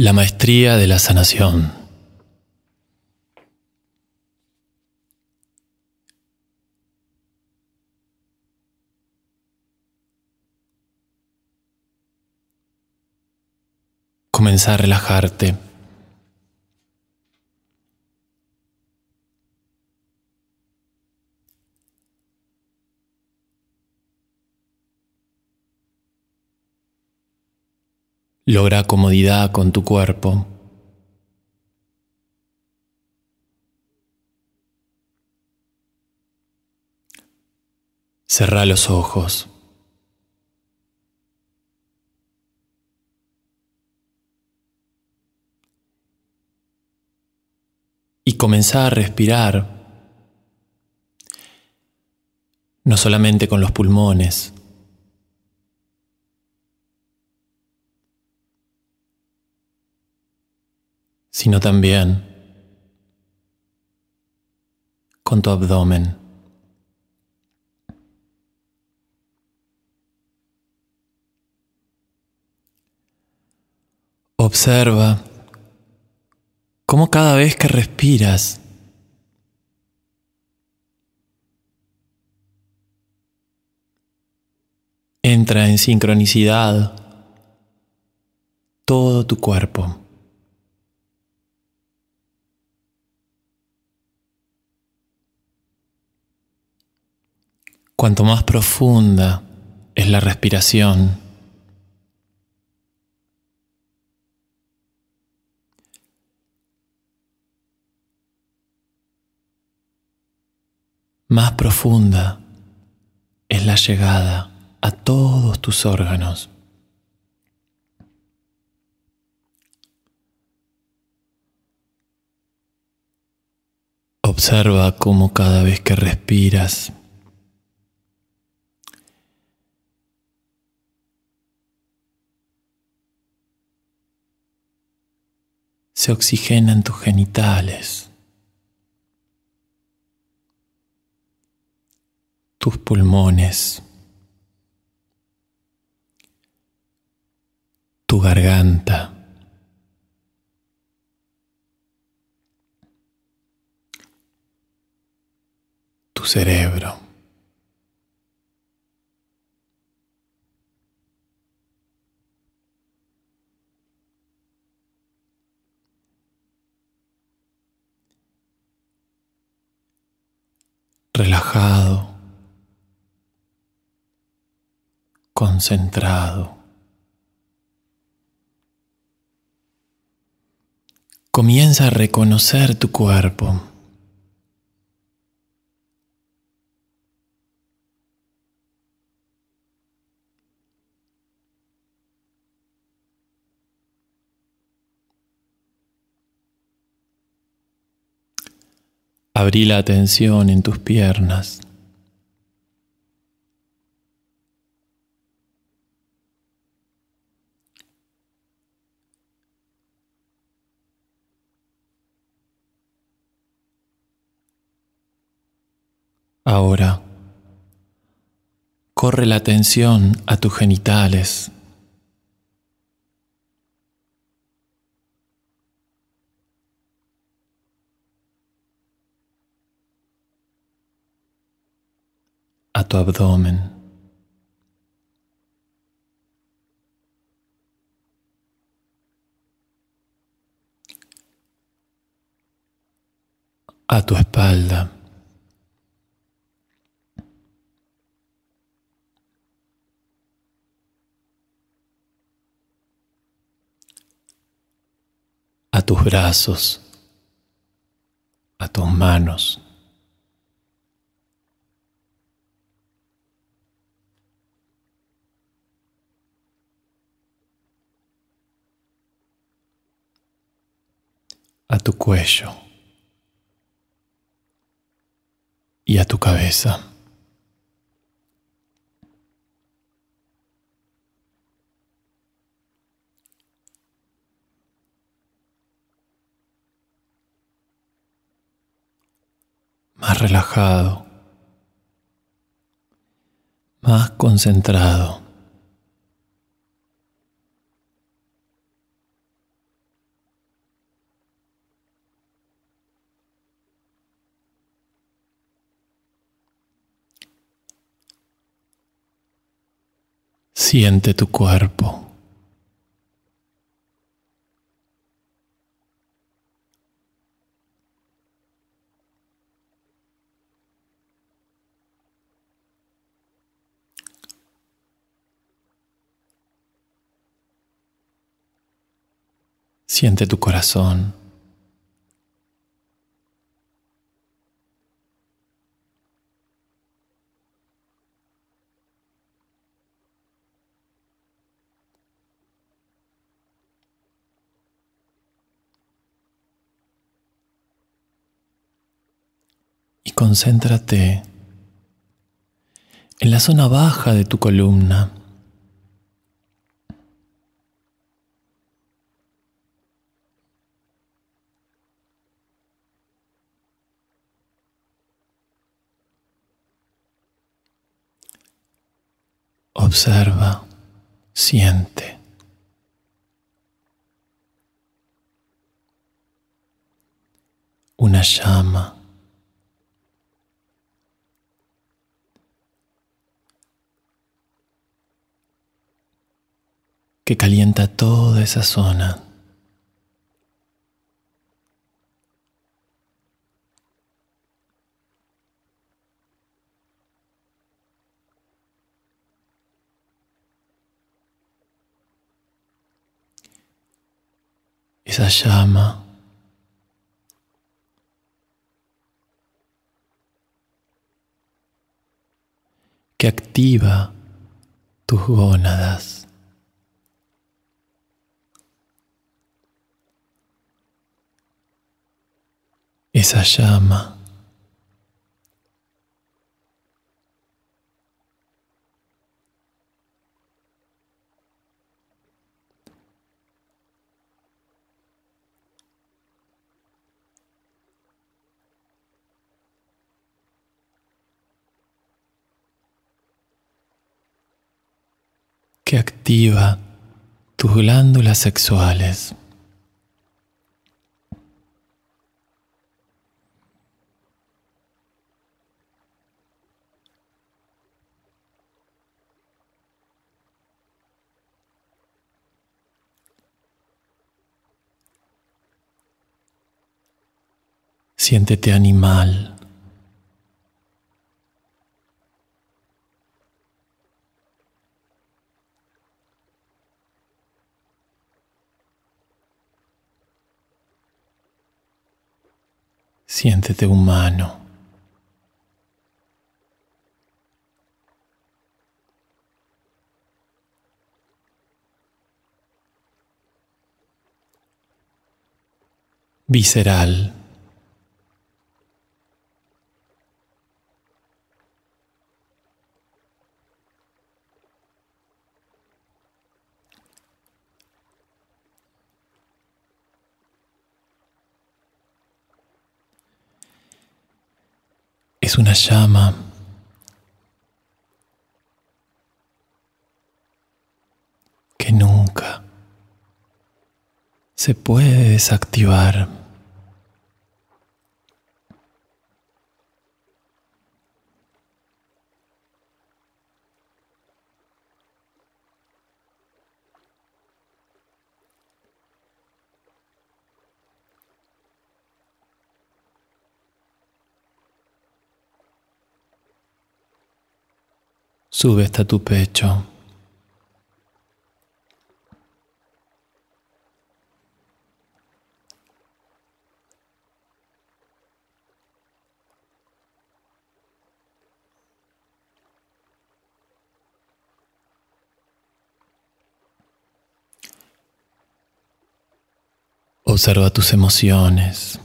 La maestría de la sanación. Comenzar a relajarte. Logra comodidad con tu cuerpo. Cerra los ojos. Y comenzar a respirar no solamente con los pulmones, sino también con tu abdomen. Observa cómo cada vez que respiras entra en sincronicidad todo tu cuerpo. Cuanto más profunda es la respiración, más profunda es la llegada a todos tus órganos. Observa cómo cada vez que respiras se oxigenan tus genitales, tus pulmones, tu garganta. tu cerebro. Relajado, concentrado. Comienza a reconocer tu cuerpo. Abrí la atención en tus piernas. Ahora, corre la atención a tus genitales. Tu abdomen. a tu espalda. a tus brazos, a tus manos. A tu cuello y a tu cabeza. Más relajado, más concentrado. Siente tu cuerpo. Siente tu corazón. Y concéntrate en la zona baja de tu columna. Observa, siente. Una llama. Que calienta toda esa zona. esa llama. que activa tus gónadas. Esa llama que activa tus glándulas sexuales. Siéntete animal. Siéntete humano. Visceral. Es una llama que nunca se puede desactivar. Sube hasta tu pecho. Observa tus emociones.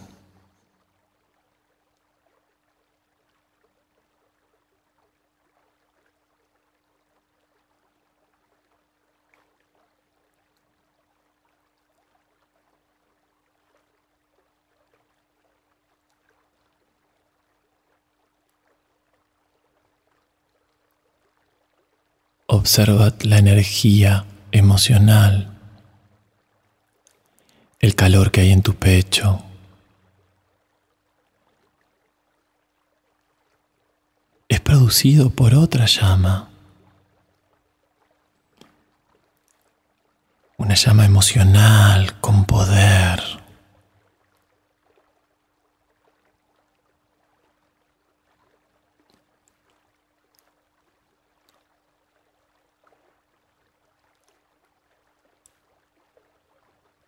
Observa la energía emocional, el calor que hay en tu pecho. Es producido por otra llama, una llama emocional con poder.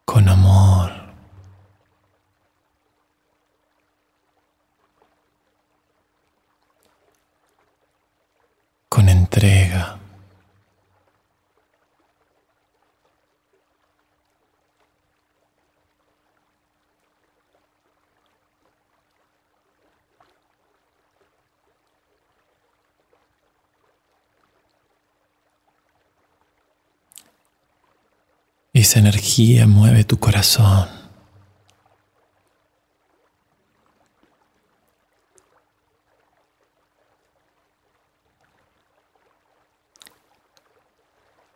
Con amor. Con entrega. Energía mueve tu corazón.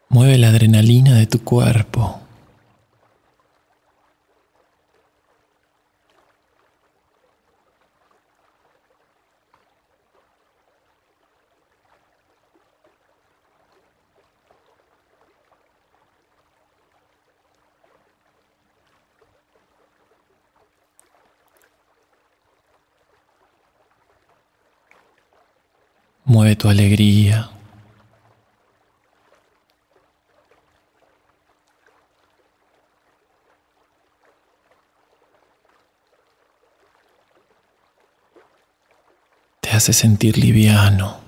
Mueve la adrenalina de tu cuerpo. Mueve tu alegría. Te hace sentir liviano.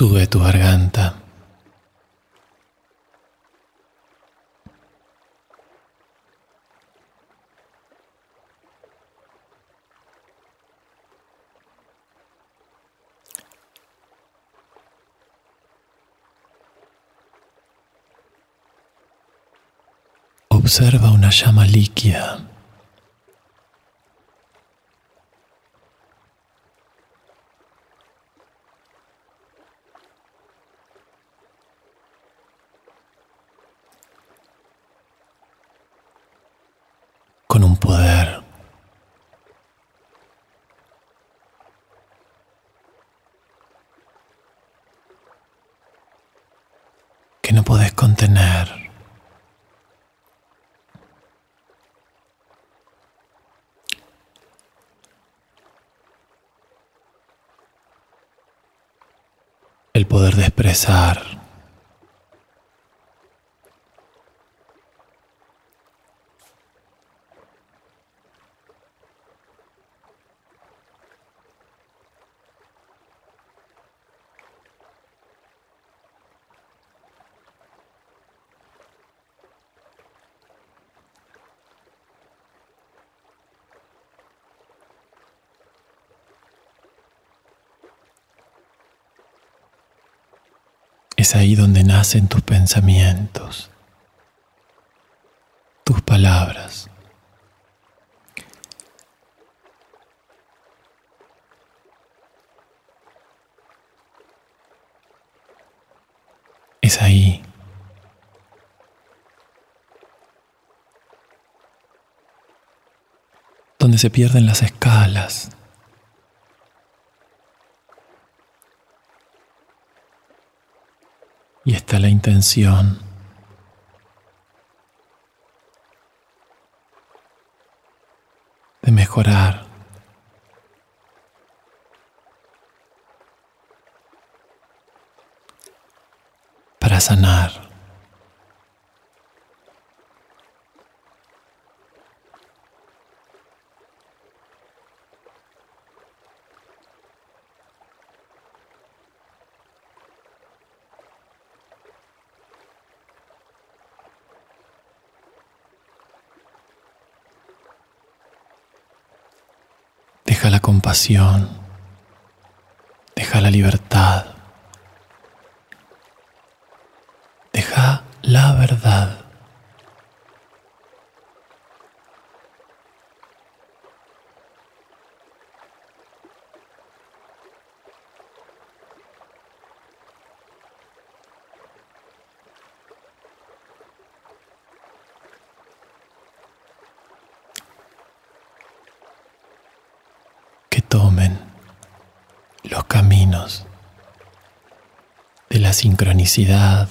Sube tu garganta. Observa una llama líquida. con un poder. que no podés contener. El poder de expresar. Es ahí donde nacen tus pensamientos, tus palabras. Es ahí donde se pierden las escalas Y está la intención de mejorar. Para sanar. Deja la libertad. Deja la verdad. Retomen los caminos de la sincronicidad,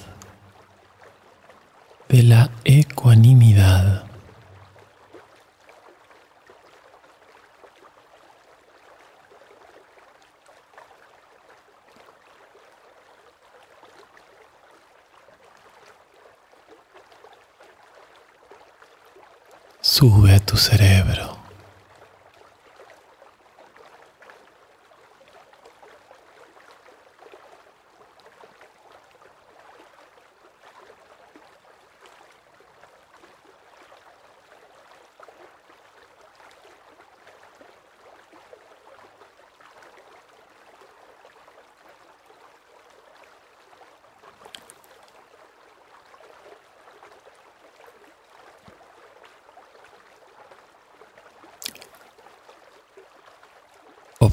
de la ecuanimidad. Sube a tu cerebro.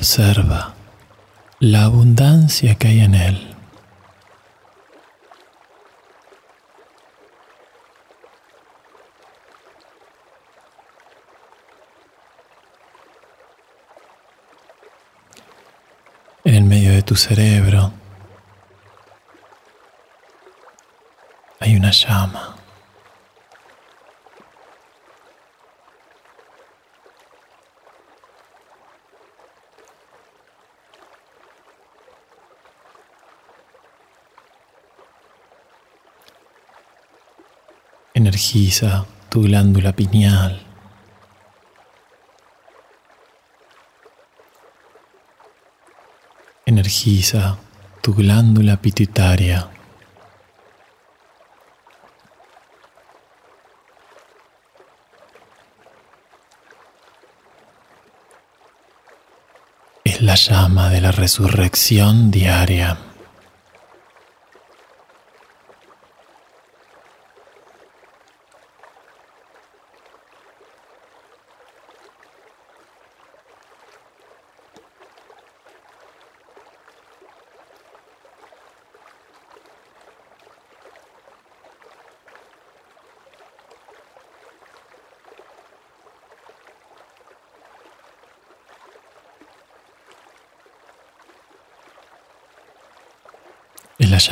Observa la abundancia que hay en él. En medio de tu cerebro hay una llama. Energiza tu glándula pineal. Energiza tu glándula pituitaria. Es la llama de la resurrección diaria.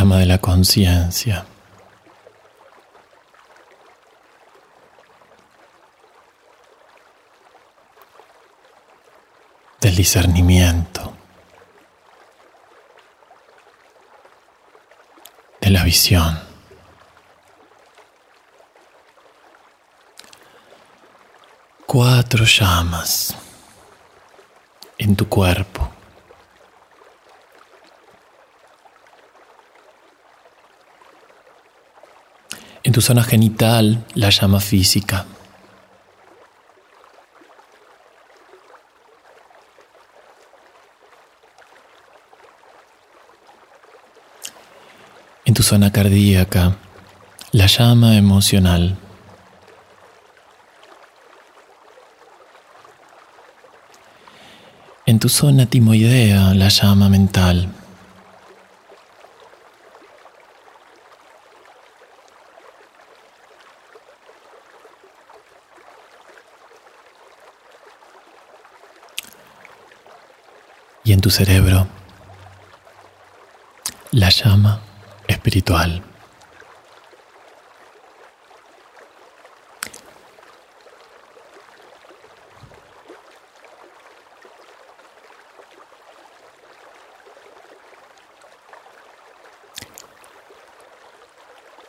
Llama de la conciencia. del discernimiento, de la visión. Cuatro llamas en tu cuerpo. En tu zona genital, la llama física. En tu zona cardíaca, la llama emocional. En tu zona timoidea, la llama mental. En tu cerebro la llama espiritual.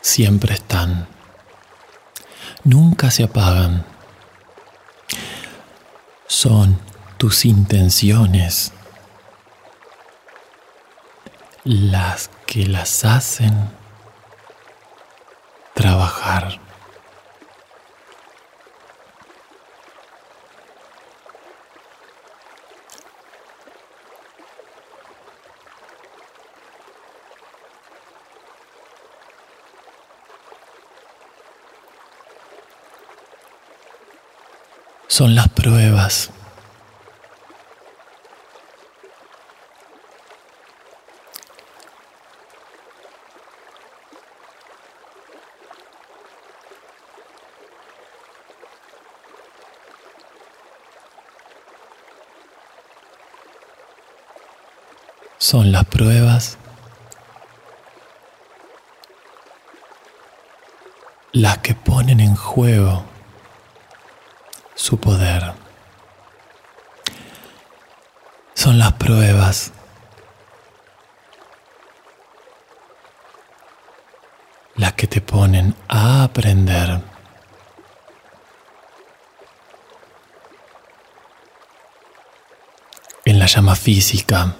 Siempre están, nunca se apagan. Son tus intenciones las que las hacen trabajar. Son las pruebas son las pruebas las que ponen en juego su poder. Son las pruebas las que te ponen a aprender. En la llama física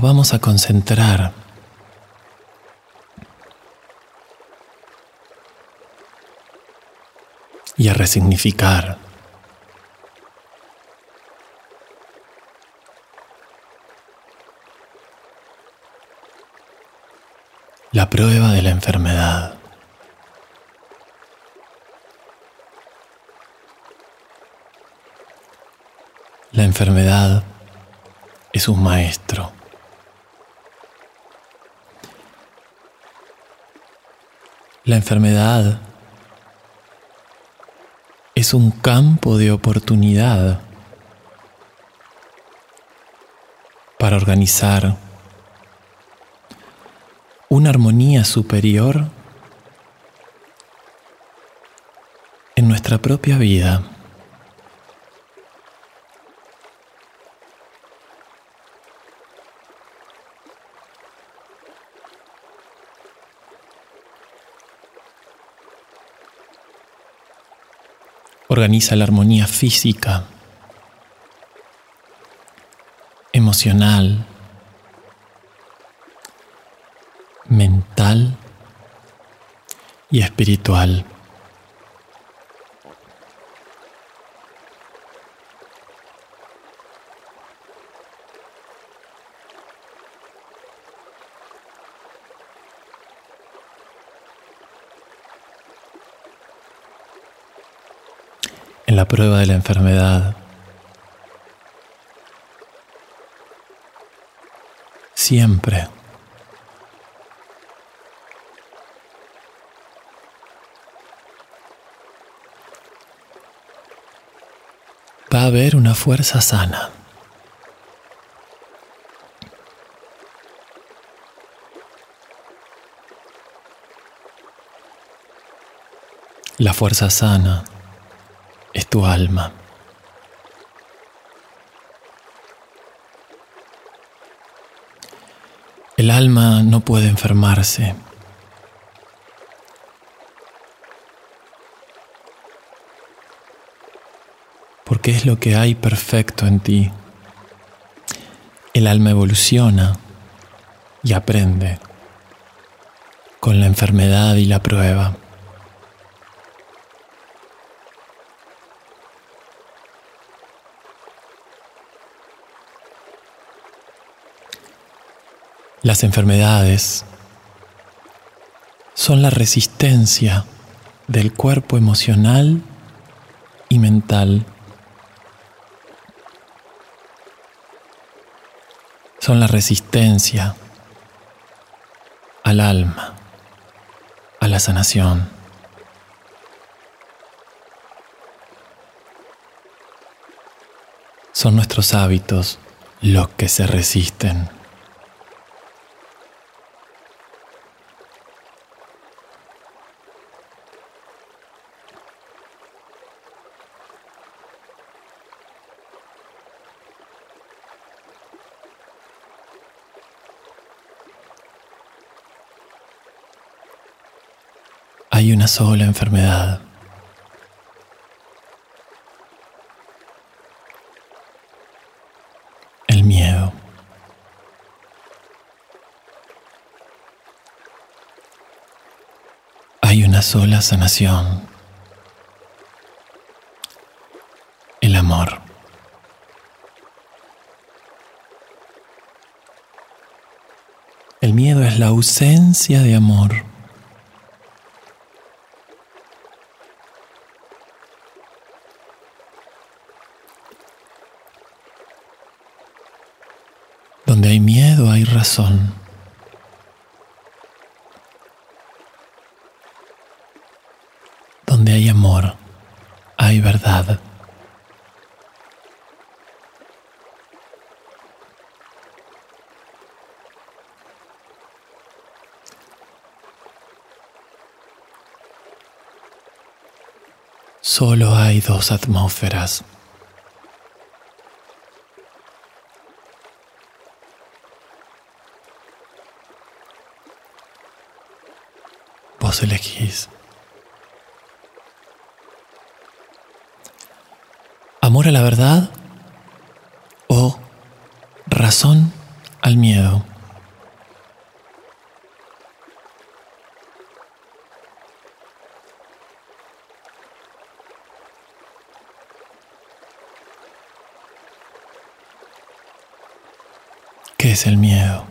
vamos a concentrar y a resignificar. La prueba de la enfermedad. La enfermedad es un maestro. La enfermedad es un campo de oportunidad para organizar una armonía superior en nuestra propia vida. Organiza la armonía física, emocional, mental y espiritual. Prueba de la enfermedad. Siempre. Va a haber una fuerza sana. La fuerza sana tu alma. El alma no puede enfermarse. Porque es lo que hay perfecto en ti. El alma evoluciona y aprende con la enfermedad y la prueba. Las enfermedades son la resistencia del cuerpo emocional y mental. Son la resistencia al alma, a la sanación. Son nuestros hábitos los que se resisten. hay una sola enfermedad. El miedo. Hay una sola sanación. El amor. El miedo es la ausencia de amor. Donde hay miedo hay razón. Donde hay amor hay verdad. Solo hay dos atmósferas. Elegís. Amor a la verdad o razón al miedo. ¿Qué es el miedo?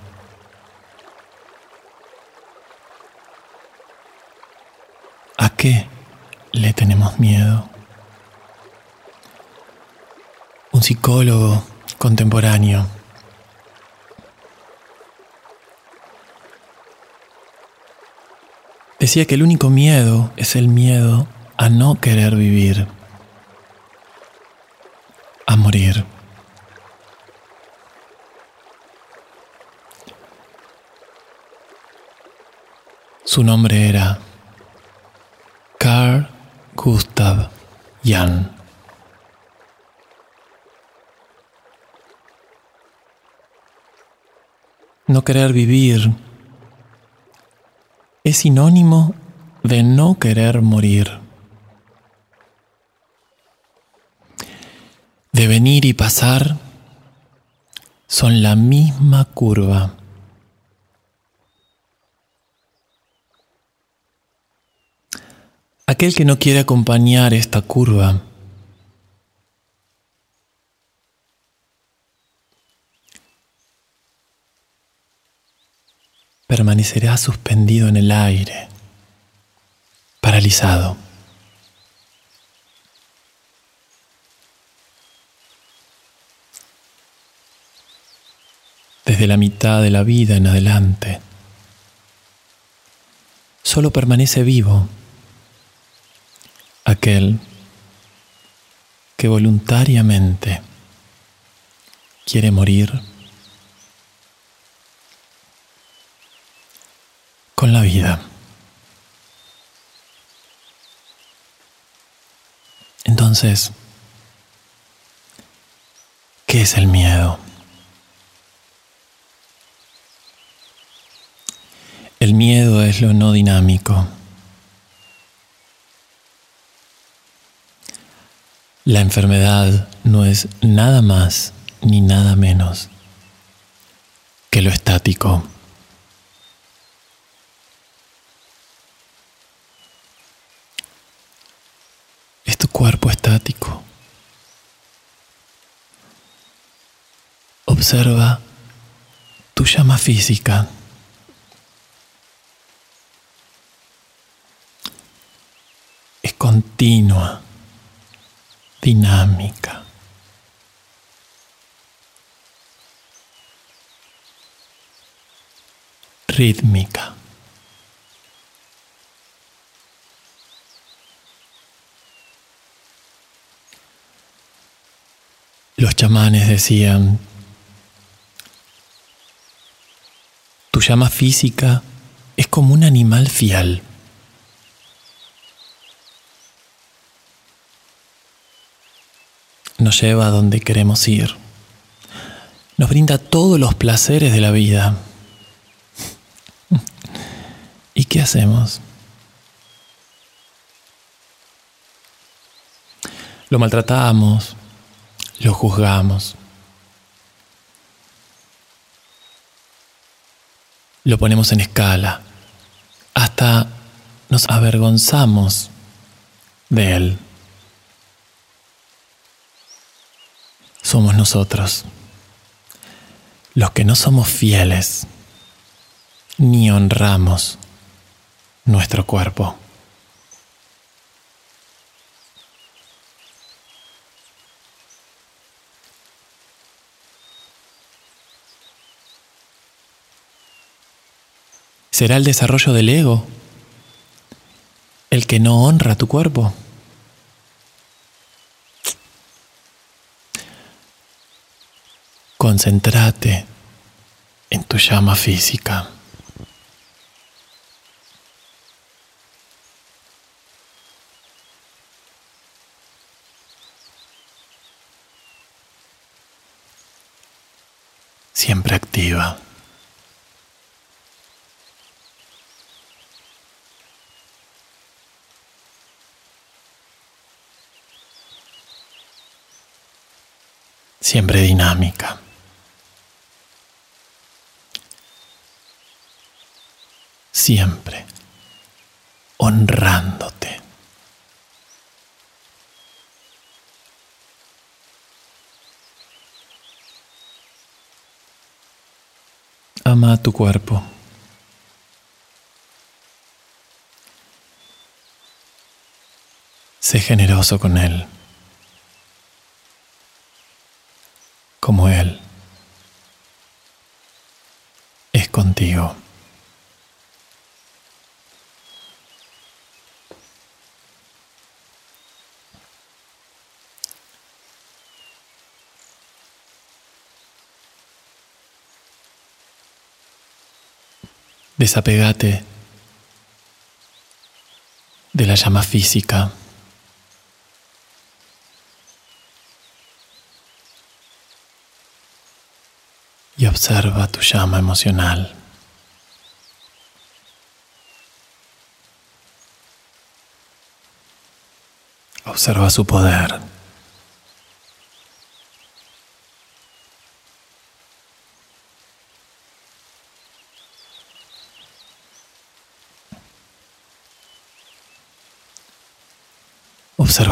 ¿A qué le tenemos miedo? Un psicólogo contemporáneo decía que el único miedo es el miedo a no querer vivir, a morir. Su nombre era Gustav Jan. No querer vivir es sinónimo de no querer morir. De venir y pasar son la misma curva. Aquel que no quiere acompañar esta curva permanecerá suspendido en el aire, paralizado. Desde la mitad de la vida en adelante, solo permanece vivo aquel que voluntariamente quiere morir con la vida. Entonces, ¿qué es el miedo? El miedo es lo no dinámico. La enfermedad no es nada más ni nada menos que lo estático. Es tu cuerpo estático. Observa tu llama física. Es continua dinámica. rítmica. Los chamanes decían, tu llama física es como un animal fiel. Nos lleva a donde queremos ir. Nos brinda todos los placeres de la vida. ¿Y qué hacemos? Lo maltratamos, lo juzgamos, lo ponemos en escala, hasta nos avergonzamos de él. Somos nosotros, los que no somos fieles ni honramos nuestro cuerpo. ¿Será el desarrollo del ego el que no honra tu cuerpo? Concéntrate en tu llama física. Siempre activa. Siempre dinámica. Siempre honrándote. Ama a tu cuerpo. Sé generoso con él, como él es contigo. Desapegate de la llama física. Y observa tu llama emocional. Observa su poder.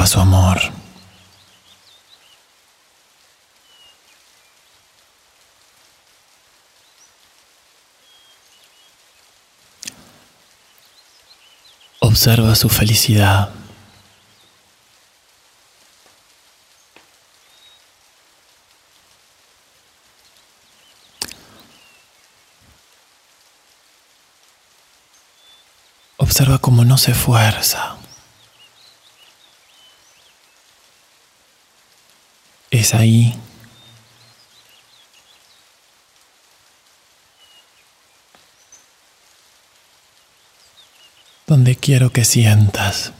Su amor. Observa su felicidad. Observa cómo no se esfuerza. Ahí. Donde quiero que sientas.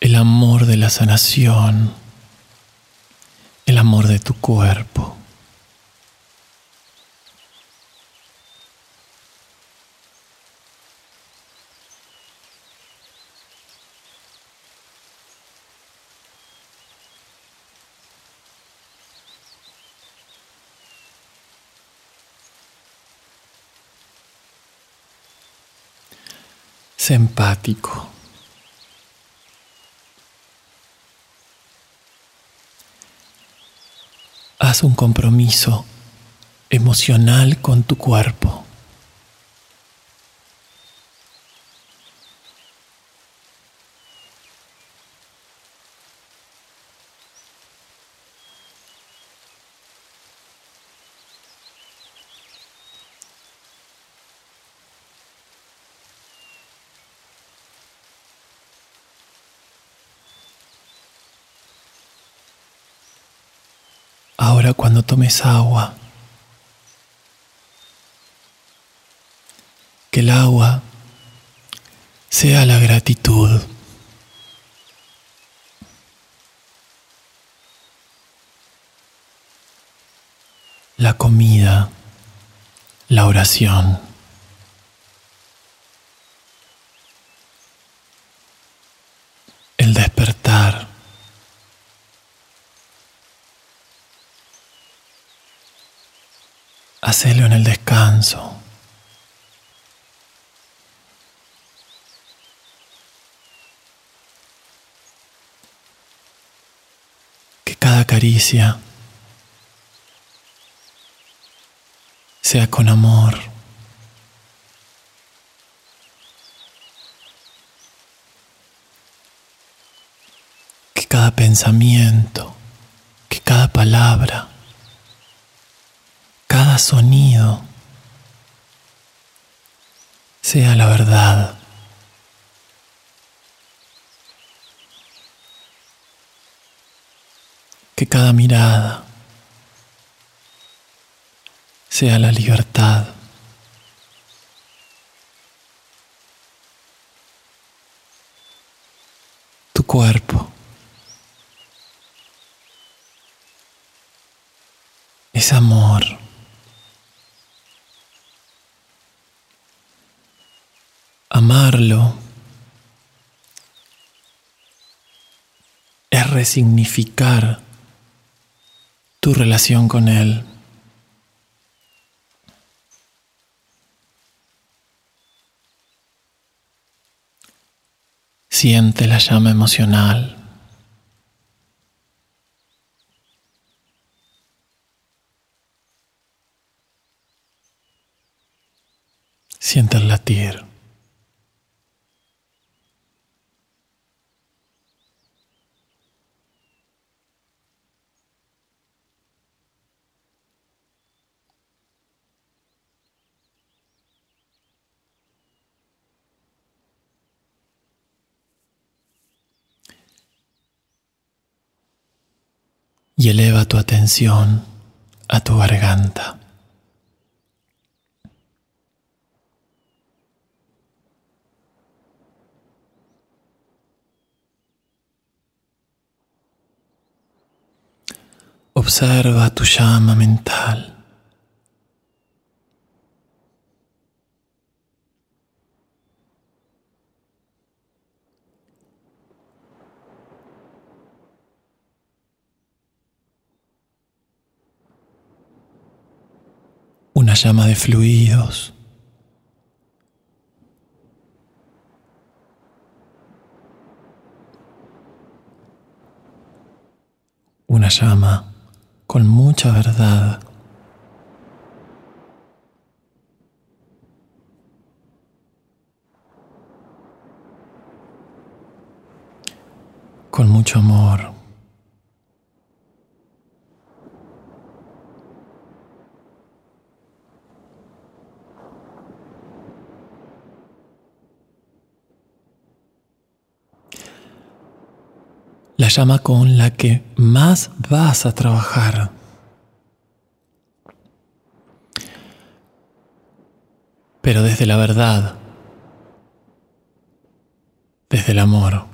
El amor de la sanación, el amor de tu cuerpo. Sé empático. Haz un compromiso emocional con tu cuerpo. Ahora cuando tomes agua, que el agua sea la gratitud. La comida, la oración. El despertar. Hacelo en el descanso. Que cada caricia sea con amor. Que cada pensamiento, que cada palabra cada sonido sea la verdad. Que cada mirada sea la libertad. cuerpo. Es amor. Amarlo es resignificar tu relación con Él. Siente la llama emocional. Siente el latir. Y eleva tu atención a tu garganta. Observa tu llama mental. una llama de fluidos. Una llama con mucha verdad. Con mucho amor. La llama con la que más vas a trabajar. Pero desde la verdad, desde el amor,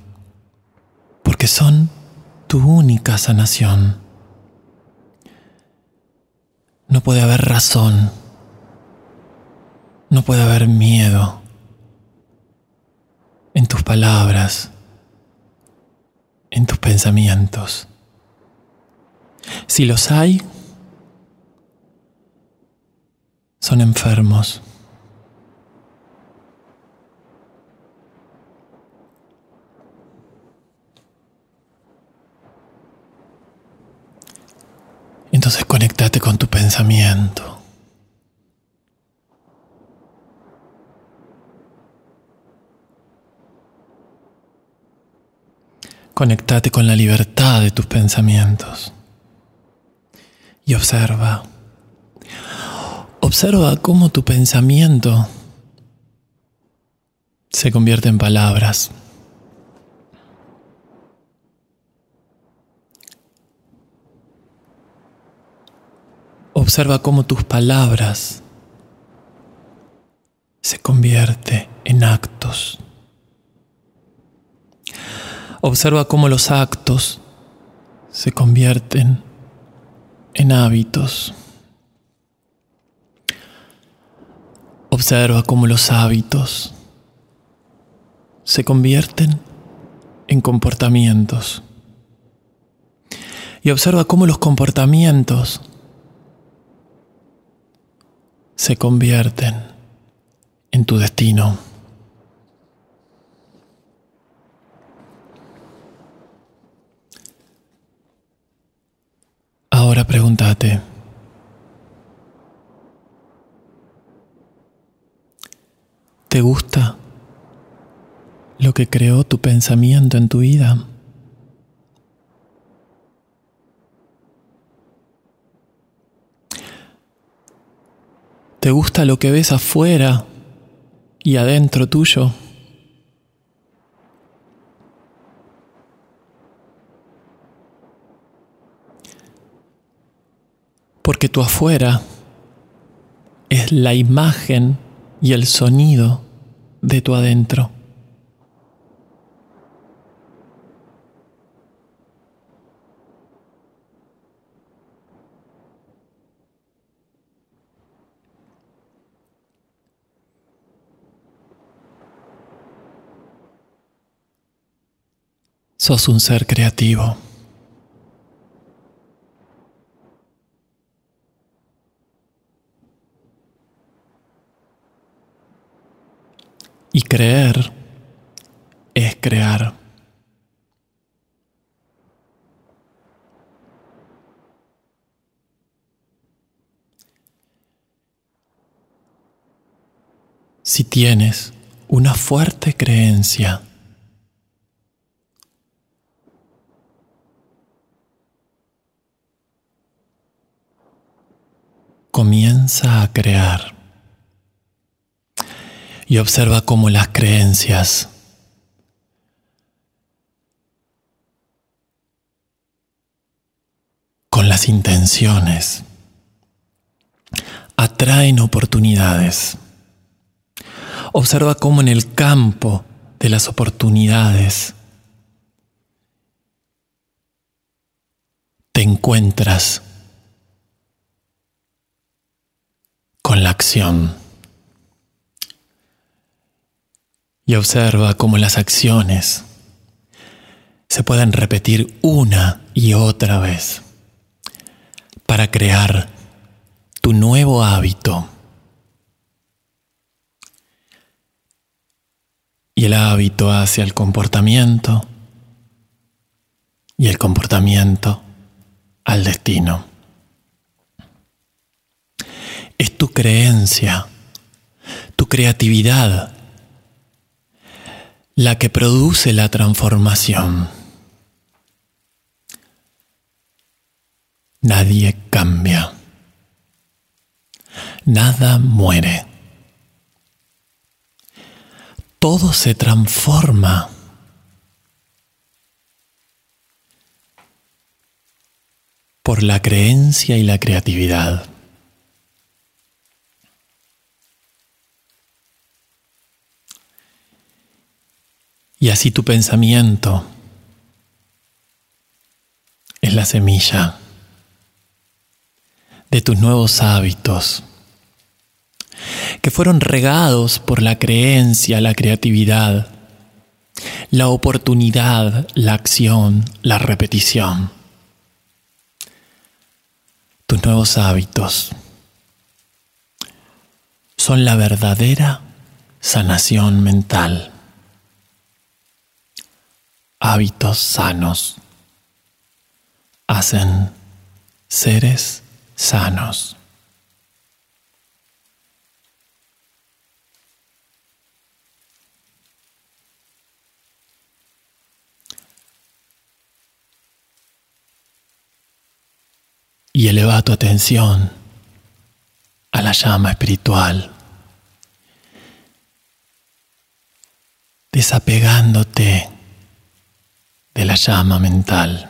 porque son tu única sanación. No puede haber razón, no puede haber miedo en tus palabras en tus pensamientos. Si los hay, son enfermos. Entonces conéctate con tu pensamiento. Conectate con la libertad de tus pensamientos y observa. Observa cómo tu pensamiento se convierte en palabras. Observa cómo tus palabras se convierten en actos. Observa cómo los actos se convierten en hábitos. Observa cómo los hábitos se convierten en comportamientos. Y observa cómo los comportamientos se convierten en tu destino. Ahora pregúntate, ¿te gusta lo que creó tu pensamiento en tu vida? ¿Te gusta lo que ves afuera y adentro tuyo? Porque tu afuera es la imagen y el sonido de tu adentro. Sos un ser creativo. Y creer es crear. Si tienes una fuerte creencia comienza a crear y observa cómo las creencias con las intenciones atraen oportunidades. Observa cómo en el campo de las oportunidades te encuentras con la acción. Y observa cómo las acciones se pueden repetir una y otra vez para crear tu nuevo hábito. Y el hábito hacia el comportamiento y el comportamiento al destino. Es tu creencia, tu creatividad, la que produce la transformación. Nadie cambia. Nada muere. Todo se transforma. por la creencia y la creatividad. Y así tu pensamiento es la semilla de tus nuevos hábitos, que fueron regados por la creencia, la creatividad, la oportunidad, la acción, la repetición. Tus nuevos hábitos son la verdadera sanación mental hábitos sanos hacen seres sanos. Y eleva tu atención a la llama espiritual, desapegándote de la llama mental.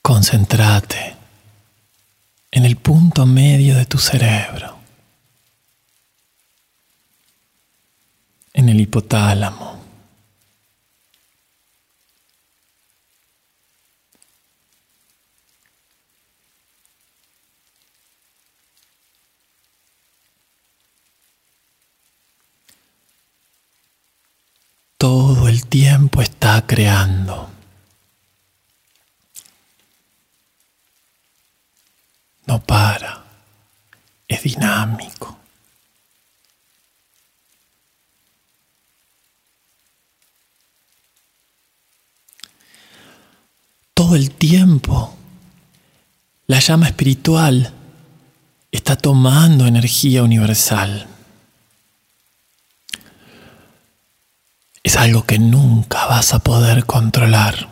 Concéntrate en el punto medio de tu cerebro, en el hipotálamo. todo el tiempo está creando. No para, es dinámico. Todo el tiempo la llama espiritual está tomando energía universal. Es algo que nunca vas a poder controlar.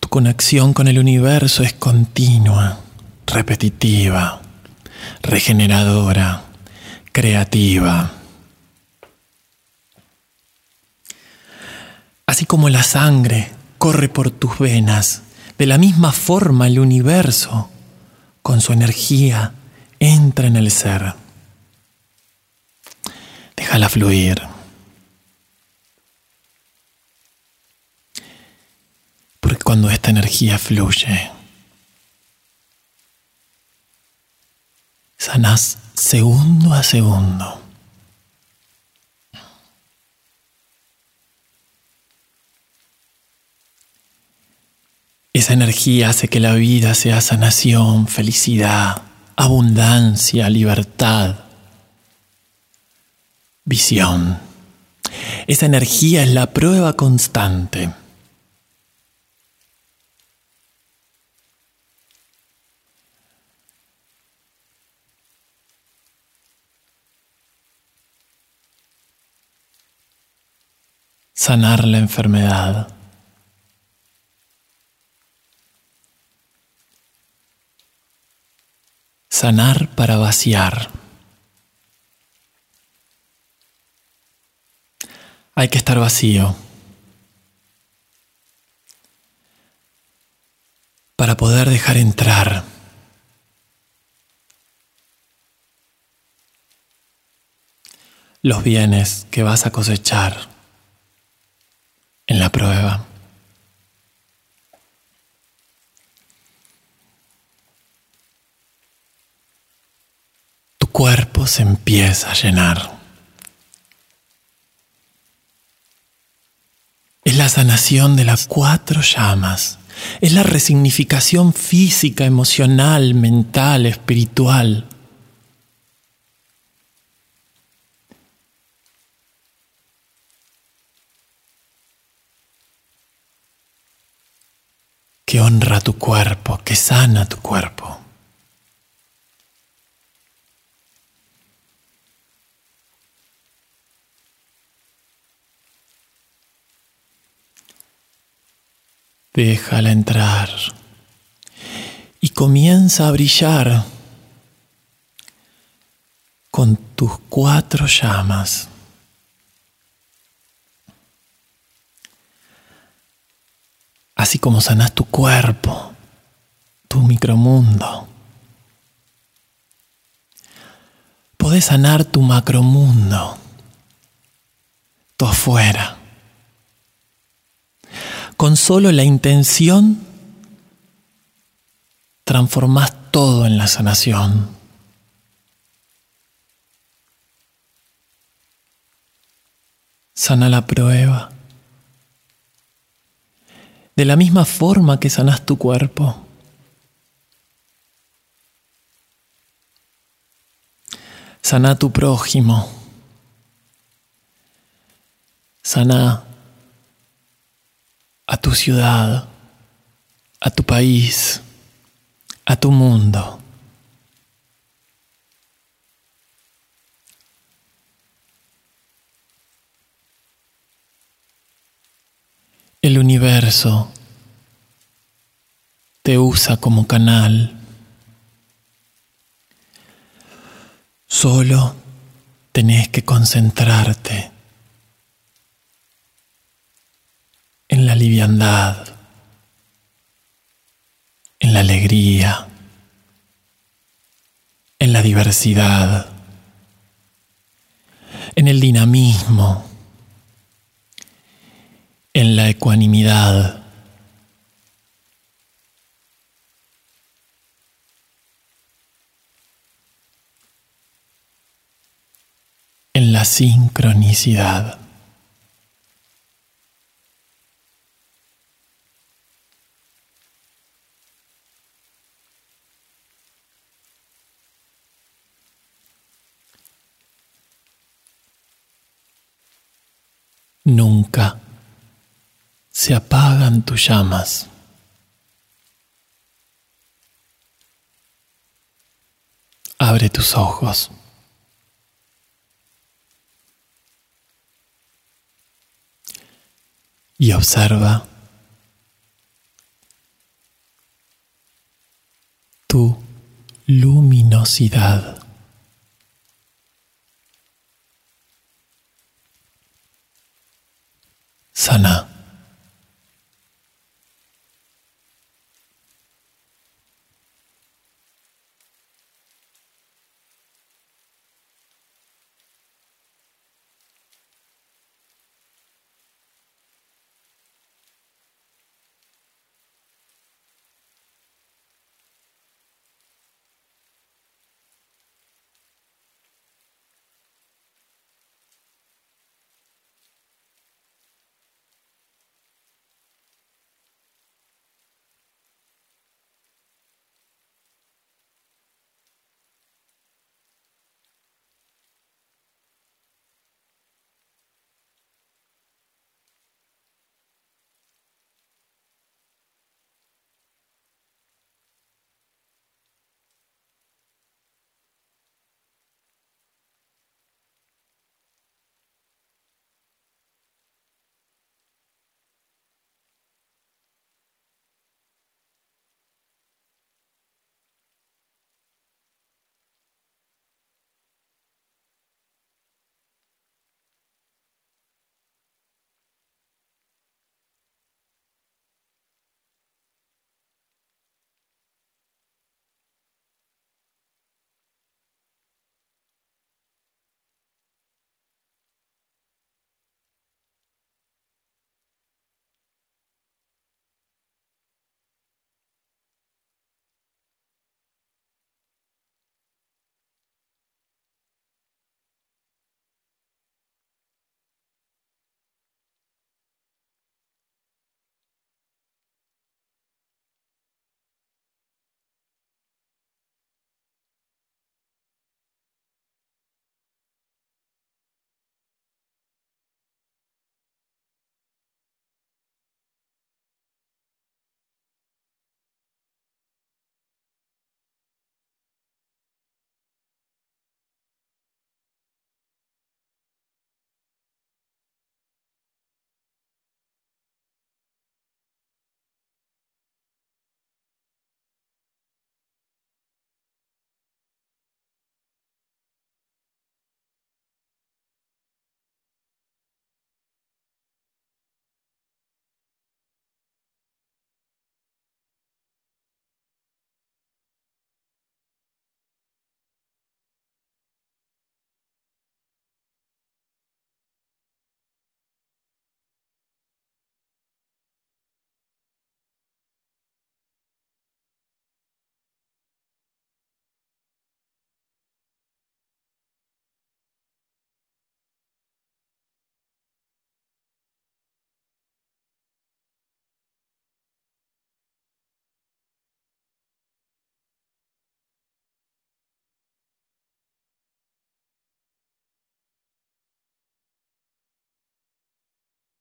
Tu conexión con el universo es continua, repetitiva, regeneradora, creativa. Así como la sangre corre por tus venas, de la misma forma el universo, con su energía, entra en el ser. Déjala fluir. Porque cuando esta energía fluye, sanás segundo a segundo. Esa energía hace que la vida sea sanación, felicidad, abundancia, libertad visión. Esa energía es la prueba constante. Sanar la enfermedad. Sanar para vaciar. Hay que estar vacío para poder dejar entrar. los bienes que vas a cosechar en la prueba. cuerpo se empieza a llenar. Es la sanación de las cuatro llamas. Es la resignificación física, emocional, mental, espiritual. que honra tu cuerpo, que sana tu cuerpo. Déjala entrar y comienza a brillar con tus cuatro llamas. Así como sanas tu cuerpo, tu micromundo. Podés sanar tu macromundo, tu afuera con solo la intención transformas todo en la sanación. Sana la prueba. De la misma forma que sanas tu cuerpo. Sana tu prójimo. Sana a tu ciudad, a tu país, a tu mundo. El universo te usa como canal. Solo tenés que concentrarte en la liviandad, en la alegría, en la diversidad, en el dinamismo, en la ecuanimidad. en la sincronicidad. Nunca se apagan tus llamas. Abre tus ojos. Y observa tu luminosidad.